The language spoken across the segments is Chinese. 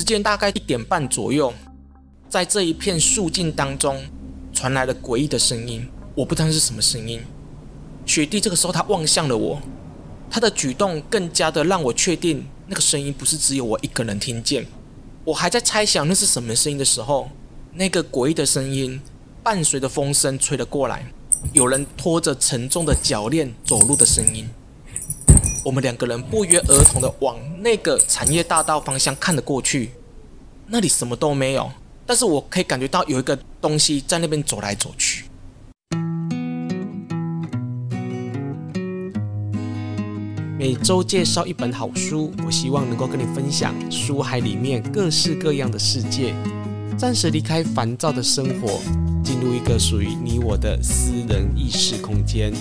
时间大概一点半左右，在这一片树径当中传来了诡异的声音。我不知道是什么声音。雪弟这个时候他望向了我，他的举动更加的让我确定那个声音不是只有我一个人听见。我还在猜想那是什么声音的时候，那个诡异的声音伴随着风声吹了过来，有人拖着沉重的脚链走路的声音。我们两个人不约而同的往那个产业大道方向看了过去，那里什么都没有，但是我可以感觉到有一个东西在那边走来走去。每周介绍一本好书，我希望能够跟你分享书海里面各式各样的世界，暂时离开烦躁的生活，进入一个属于你我的私人意识空间。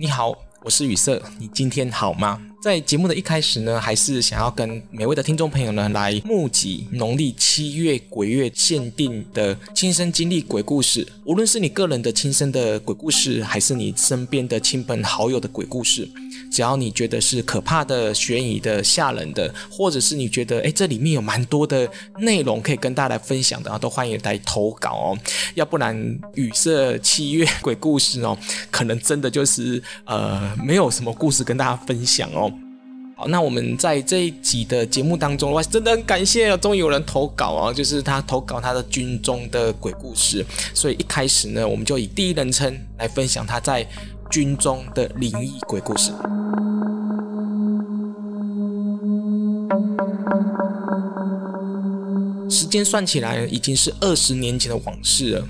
你好，我是雨色，你今天好吗？在节目的一开始呢，还是想要跟每位的听众朋友呢来募集农历七月鬼月限定的亲身经历鬼故事。无论是你个人的亲身的鬼故事，还是你身边的亲朋好友的鬼故事，只要你觉得是可怕的、悬疑的、吓人的，或者是你觉得诶这里面有蛮多的内容可以跟大家来分享的，都欢迎来投稿哦。要不然雨色七月鬼故事哦，可能真的就是呃没有什么故事跟大家分享哦。好，那我们在这一集的节目当中，哇，真的很感谢，终于有人投稿啊，就是他投稿他的军中的鬼故事。所以一开始呢，我们就以第一人称来分享他在军中的灵异鬼故事。时间算起来已经是二十年前的往事了，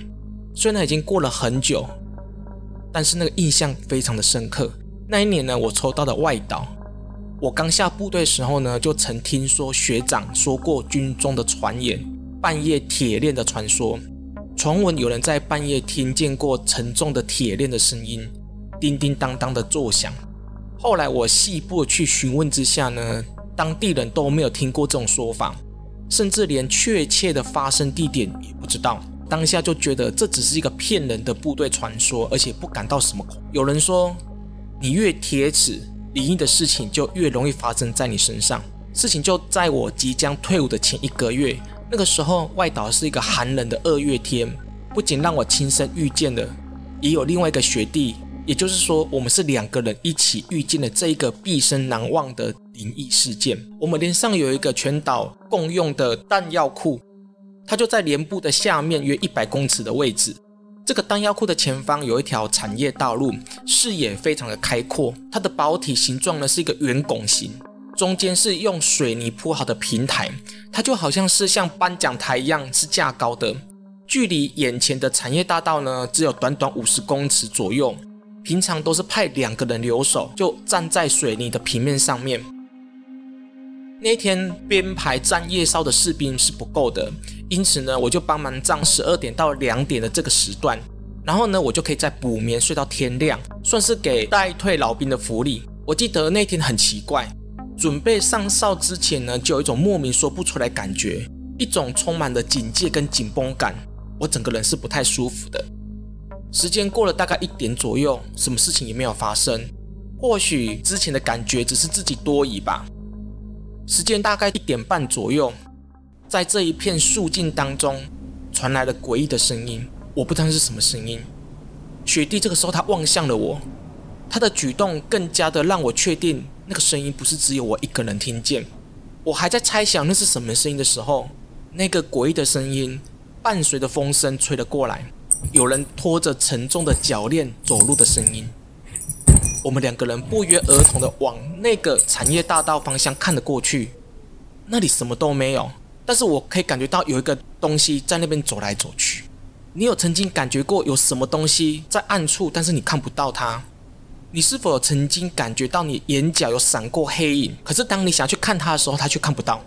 虽然已经过了很久，但是那个印象非常的深刻。那一年呢，我抽到的外岛。我刚下部队时候呢，就曾听说学长说过军中的传言，半夜铁链的传说。传闻有人在半夜听见过沉重的铁链的声音，叮叮当当的作响。后来我细部去询问之下呢，当地人都没有听过这种说法，甚至连确切的发生地点也不知道。当下就觉得这只是一个骗人的部队传说，而且不感到什么恐。有人说，你越铁齿。灵异的事情就越容易发生在你身上。事情就在我即将退伍的前一个月，那个时候外岛是一个寒冷的二月天，不仅让我亲身遇见了，也有另外一个学弟，也就是说，我们是两个人一起遇见了这一个毕生难忘的灵异事件。我们连上有一个全岛共用的弹药库，它就在连部的下面约一百公尺的位置。这个弹药库的前方有一条产业道路，视野非常的开阔。它的保体形状呢是一个圆拱形，中间是用水泥铺好的平台，它就好像是像颁奖台一样是架高的。距离眼前的产业大道呢只有短短五十公尺左右。平常都是派两个人留守，就站在水泥的平面上面。那天编排站夜哨的士兵是不够的，因此呢，我就帮忙站十二点到两点的这个时段，然后呢，我就可以再补眠睡到天亮，算是给待退老兵的福利。我记得那天很奇怪，准备上哨之前呢，就有一种莫名说不出来感觉，一种充满了警戒跟紧绷感，我整个人是不太舒服的。时间过了大概一点左右，什么事情也没有发生，或许之前的感觉只是自己多疑吧。时间大概一点半左右，在这一片树径当中传来了诡异的声音，我不知道是什么声音。雪弟这个时候他望向了我，他的举动更加的让我确定那个声音不是只有我一个人听见。我还在猜想那是什么声音的时候，那个诡异的声音伴随着风声吹了过来，有人拖着沉重的脚链走路的声音。我们两个人不约而同的往那个产业大道方向看了过去，那里什么都没有，但是我可以感觉到有一个东西在那边走来走去。你有曾经感觉过有什么东西在暗处，但是你看不到它？你是否有曾经感觉到你眼角有闪过黑影，可是当你想去看它的时候，它却看不到？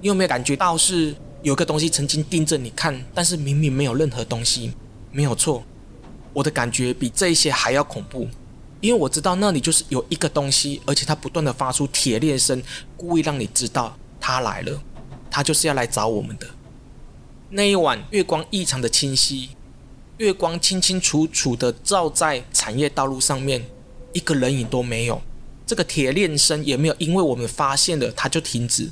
你有没有感觉到是有个东西曾经盯着你看，但是明明没有任何东西？没有错，我的感觉比这一些还要恐怖。因为我知道那里就是有一个东西，而且它不断的发出铁链声，故意让你知道它来了，它就是要来找我们的。那一晚月光异常的清晰，月光清清楚楚的照在产业道路上面，一个人影都没有。这个铁链声也没有因为我们发现了它就停止，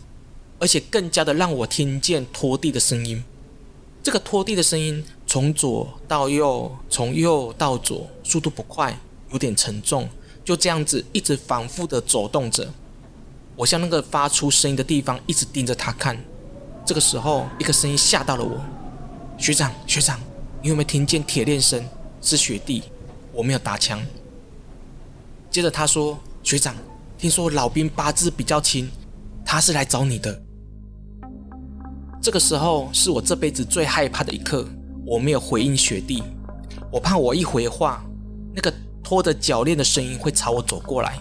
而且更加的让我听见拖地的声音。这个拖地的声音从左到右，从右到左，速度不快，有点沉重，就这样子一直反复的走动着。我向那个发出声音的地方一直盯着他看。这个时候，一个声音吓到了我：“学长，学长，你有没有听见铁链声？是雪弟。”我没有打枪。接着他说：“学长，听说老兵八字比较轻，他是来找你的。”这个时候是我这辈子最害怕的一刻，我没有回应雪弟，我怕我一回话，那个拖着脚链的声音会朝我走过来。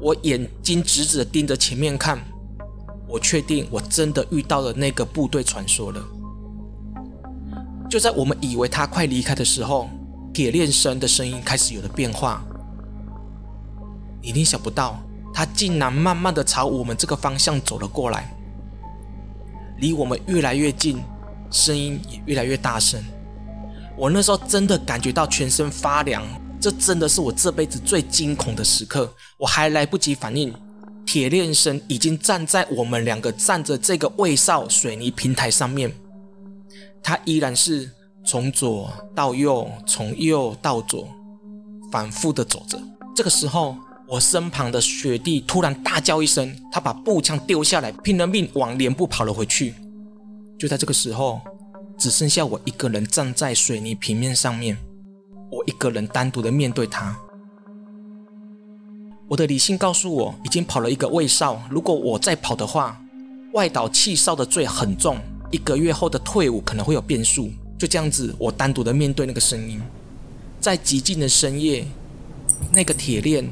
我眼睛直直的盯着前面看，我确定我真的遇到了那个部队传说了。就在我们以为他快离开的时候，铁链声的声音开始有了变化。你一定想不到，他竟然慢慢的朝我们这个方向走了过来，离我们越来越近，声音也越来越大声。我那时候真的感觉到全身发凉，这真的是我这辈子最惊恐的时刻。我还来不及反应，铁链声已经站在我们两个站着这个卫哨水泥平台上面，他依然是从左到右，从右到左，反复的走着。这个时候。我身旁的雪弟突然大叫一声，他把步枪丢下来，拼了命往连部跑了回去。就在这个时候，只剩下我一个人站在水泥平面上面，我一个人单独的面对他。我的理性告诉我，已经跑了一个卫哨，如果我再跑的话，外岛气哨的罪很重，一个月后的退伍可能会有变数。就这样子，我单独的面对那个声音，在寂静的深夜，那个铁链。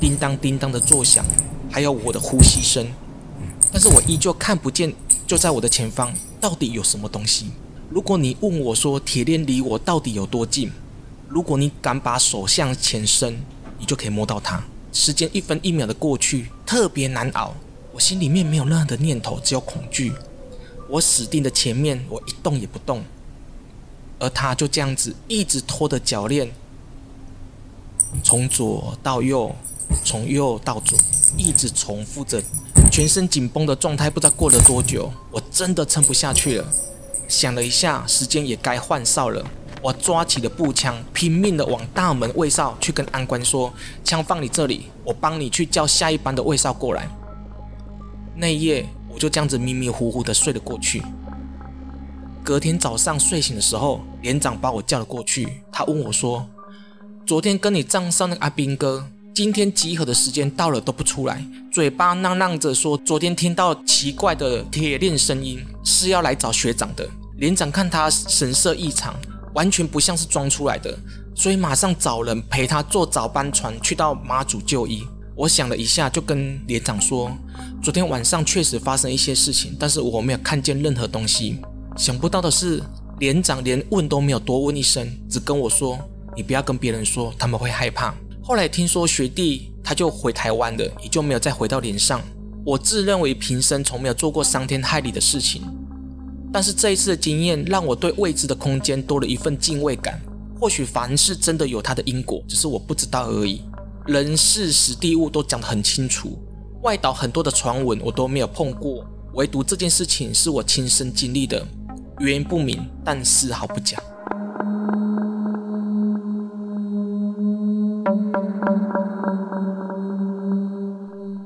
叮当叮当的作响，还有我的呼吸声，但是我依旧看不见，就在我的前方，到底有什么东西？如果你问我说铁链离我到底有多近，如果你敢把手向前伸，你就可以摸到它。时间一分一秒的过去，特别难熬。我心里面没有任何的念头，只有恐惧。我死定的前面，我一动也不动，而他就这样子一直拖着脚链，从左到右。从右到左，一直重复着，全身紧绷的状态。不知道过了多久，我真的撑不下去了。想了一下，时间也该换哨了。我抓起了步枪，拼命的往大门卫哨去跟安官说：“枪放你这里，我帮你去叫下一班的卫哨过来。”那一夜，我就这样子迷迷糊糊的睡了过去。隔天早上睡醒的时候，连长把我叫了过去，他问我说：“昨天跟你账上的阿兵哥。”今天集合的时间到了都不出来，嘴巴囔囔着说昨天听到奇怪的铁链声音，是要来找学长的。连长看他神色异常，完全不像是装出来的，所以马上找人陪他坐早班船去到马祖就医。我想了一下，就跟连长说，昨天晚上确实发生一些事情，但是我没有看见任何东西。想不到的是，连长连问都没有多问一声，只跟我说：“你不要跟别人说，他们会害怕。”后来听说学弟他就回台湾了，也就没有再回到连上。我自认为平生从没有做过伤天害理的事情，但是这一次的经验让我对未知的空间多了一份敬畏感。或许凡事真的有它的因果，只是我不知道而已。人事时地物都讲得很清楚，外岛很多的传闻我都没有碰过，唯独这件事情是我亲身经历的，原因不明，但丝毫不假。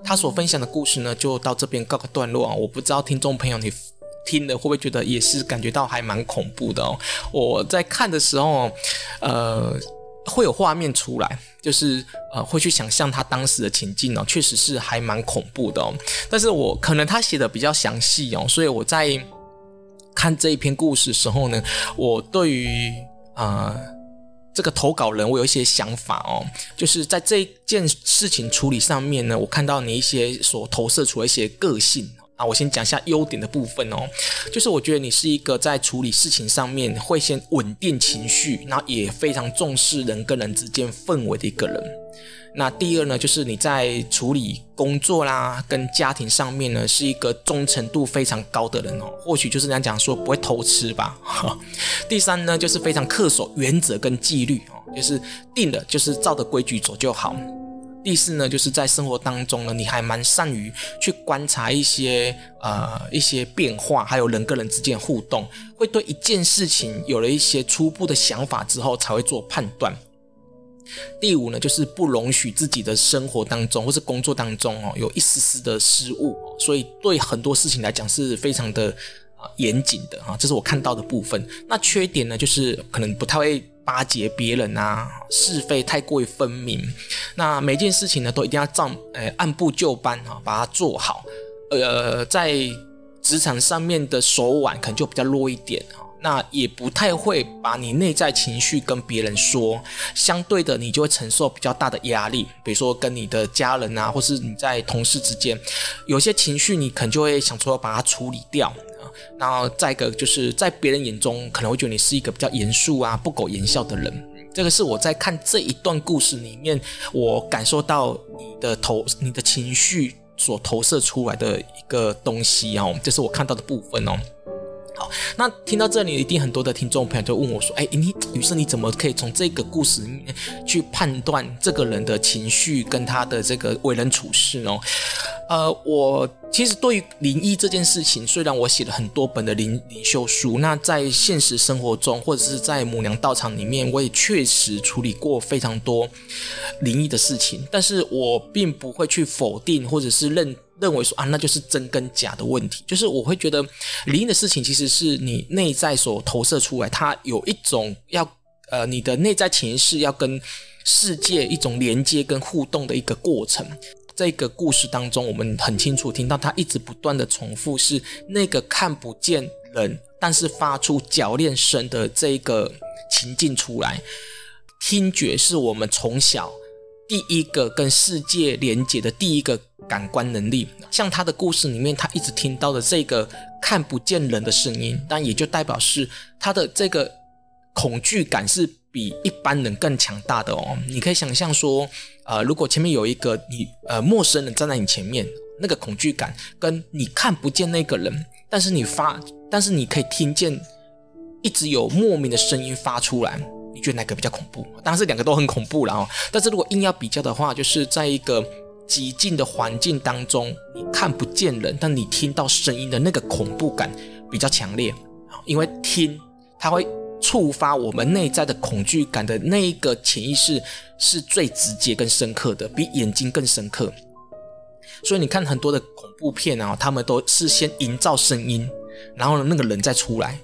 他所分享的故事呢，就到这边告个段落啊！我不知道听众朋友你听了会不会觉得也是感觉到还蛮恐怖的哦。我在看的时候，呃，会有画面出来，就是呃会去想象他当时的情境哦，确实是还蛮恐怖的哦。但是我可能他写的比较详细哦，所以我在看这一篇故事的时候呢，我对于啊。呃这个投稿人，我有一些想法哦，就是在这件事情处理上面呢，我看到你一些所投射出的一些个性啊，我先讲一下优点的部分哦，就是我觉得你是一个在处理事情上面会先稳定情绪，然后也非常重视人跟人之间氛围的一个人。那第二呢，就是你在处理工作啦跟家庭上面呢，是一个忠诚度非常高的人哦。或许就是人家讲说不会偷吃吧。第三呢，就是非常恪守原则跟纪律哦，就是定了就是照着规矩走就好。第四呢，就是在生活当中呢，你还蛮善于去观察一些呃一些变化，还有人跟人之间的互动，会对一件事情有了一些初步的想法之后才会做判断。第五呢，就是不容许自己的生活当中或是工作当中哦有一丝丝的失误，所以对很多事情来讲是非常的啊严谨的啊，这是我看到的部分。那缺点呢，就是可能不太会巴结别人啊，是非太过于分明。那每件事情呢，都一定要照呃按部就班啊把它做好。呃，在职场上面的手腕可能就比较弱一点啊。那也不太会把你内在情绪跟别人说，相对的，你就会承受比较大的压力。比如说跟你的家人啊，或是你在同事之间，有些情绪你可能就会想说把它处理掉。然后再一个就是在别人眼中可能会觉得你是一个比较严肃啊、不苟言笑的人。这个是我在看这一段故事里面，我感受到你的投、你的情绪所投射出来的一个东西哦，这是我看到的部分哦。好，那听到这里，一定很多的听众朋友就问我说：“哎，你于是你怎么可以从这个故事里面去判断这个人的情绪跟他的这个为人处事呢？”呃，我其实对于灵异这件事情，虽然我写了很多本的灵灵修书，那在现实生活中或者是在母娘道场里面，我也确实处理过非常多灵异的事情，但是我并不会去否定或者是认。认为说啊，那就是真跟假的问题。就是我会觉得灵异的事情，其实是你内在所投射出来，它有一种要呃，你的内在潜意识要跟世界一种连接跟互动的一个过程。这个故事当中，我们很清楚听到他一直不断的重复，是那个看不见人，但是发出铰链声的这个情境出来。听觉是我们从小第一个跟世界连接的第一个。感官能力，像他的故事里面，他一直听到的这个看不见人的声音，但也就代表是他的这个恐惧感是比一般人更强大的哦。你可以想象说，呃，如果前面有一个你呃陌生人站在你前面，那个恐惧感跟你看不见那个人，但是你发，但是你可以听见一直有莫名的声音发出来，你觉得哪个比较恐怖？当然是两个都很恐怖了哦。但是如果硬要比较的话，就是在一个。寂静的环境当中，你看不见人，但你听到声音的那个恐怖感比较强烈。因为听它会触发我们内在的恐惧感的那一个潜意识是最直接跟深刻的，比眼睛更深刻。所以你看很多的恐怖片啊，他们都是先营造声音，然后，那个人再出来，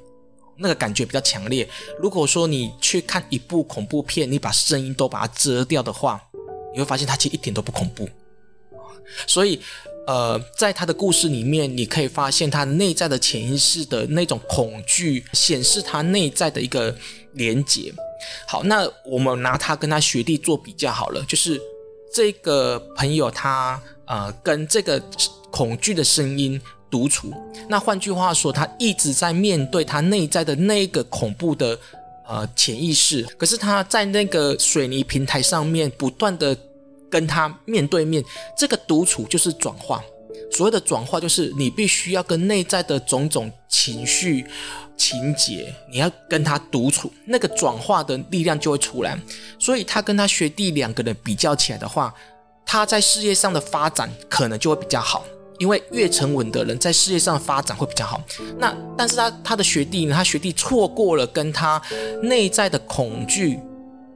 那个感觉比较强烈。如果说你去看一部恐怖片，你把声音都把它遮掉的话，你会发现它其实一点都不恐怖。所以，呃，在他的故事里面，你可以发现他内在的潜意识的那种恐惧，显示他内在的一个连结。好，那我们拿他跟他学弟做比较好了，就是这个朋友他呃跟这个恐惧的声音独处。那换句话说，他一直在面对他内在的那个恐怖的呃潜意识，可是他在那个水泥平台上面不断的。跟他面对面，这个独处就是转化。所谓的转化，就是你必须要跟内在的种种情绪、情节，你要跟他独处，那个转化的力量就会出来。所以他跟他学弟两个人比较起来的话，他在事业上的发展可能就会比较好，因为越沉稳的人在事业上的发展会比较好。那但是他他的学弟呢，他学弟错过了跟他内在的恐惧。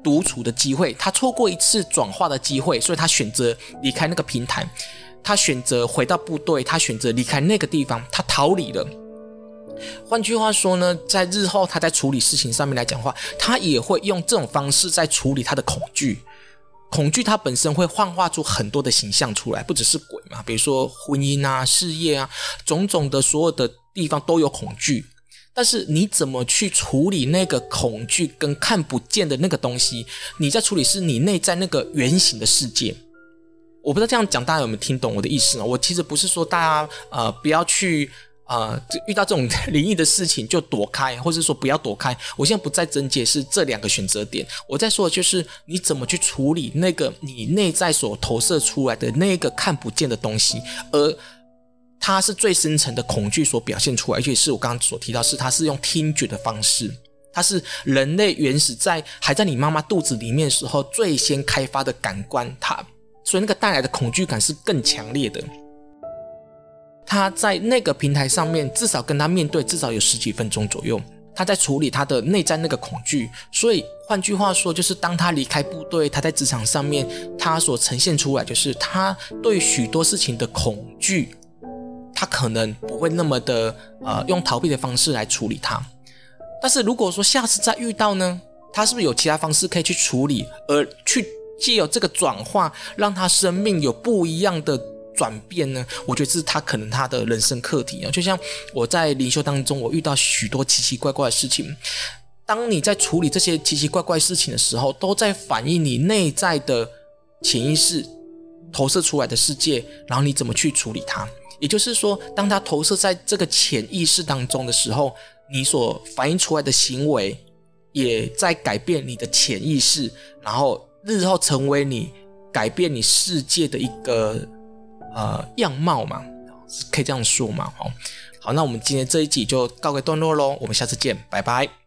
独处的机会，他错过一次转化的机会，所以他选择离开那个平台，他选择回到部队，他选择离开那个地方，他逃离了。换句话说呢，在日后他在处理事情上面来讲的话，他也会用这种方式在处理他的恐惧。恐惧它本身会幻化出很多的形象出来，不只是鬼嘛，比如说婚姻啊、事业啊，种种的所有的地方都有恐惧。但是你怎么去处理那个恐惧跟看不见的那个东西？你在处理是你内在那个圆形的世界。我不知道这样讲大家有没有听懂我的意思呢？我其实不是说大家呃不要去呃遇到这种灵异的事情就躲开，或者说不要躲开。我现在不再增解释这两个选择点，我在说的就是你怎么去处理那个你内在所投射出来的那个看不见的东西，而。它是最深层的恐惧所表现出来，而且是我刚刚所提到，是它是用听觉的方式，它是人类原始在还在你妈妈肚子里面时候最先开发的感官，它所以那个带来的恐惧感是更强烈的。他在那个平台上面，至少跟他面对至少有十几分钟左右，他在处理他的内在那个恐惧。所以换句话说，就是当他离开部队，他在职场上面，他所呈现出来就是他对许多事情的恐惧，他可能不会那么的呃用逃避的方式来处理它。但是如果说下次再遇到呢，他是不是有其他方式可以去处理，而去借由这个转化，让他生命有不一样的转变呢？我觉得这是他可能他的人生课题啊。就像我在灵修当中，我遇到许多奇奇怪怪的事情。当你在处理这些奇奇怪怪事情的时候，都在反映你内在的潜意识投射出来的世界，然后你怎么去处理它？也就是说，当它投射在这个潜意识当中的时候，你所反映出来的行为也在改变你的潜意识，然后日后成为你改变你世界的一个。呃，样貌嘛，可以这样说嘛，好，好，那我们今天这一集就告个段落喽，我们下次见，拜拜。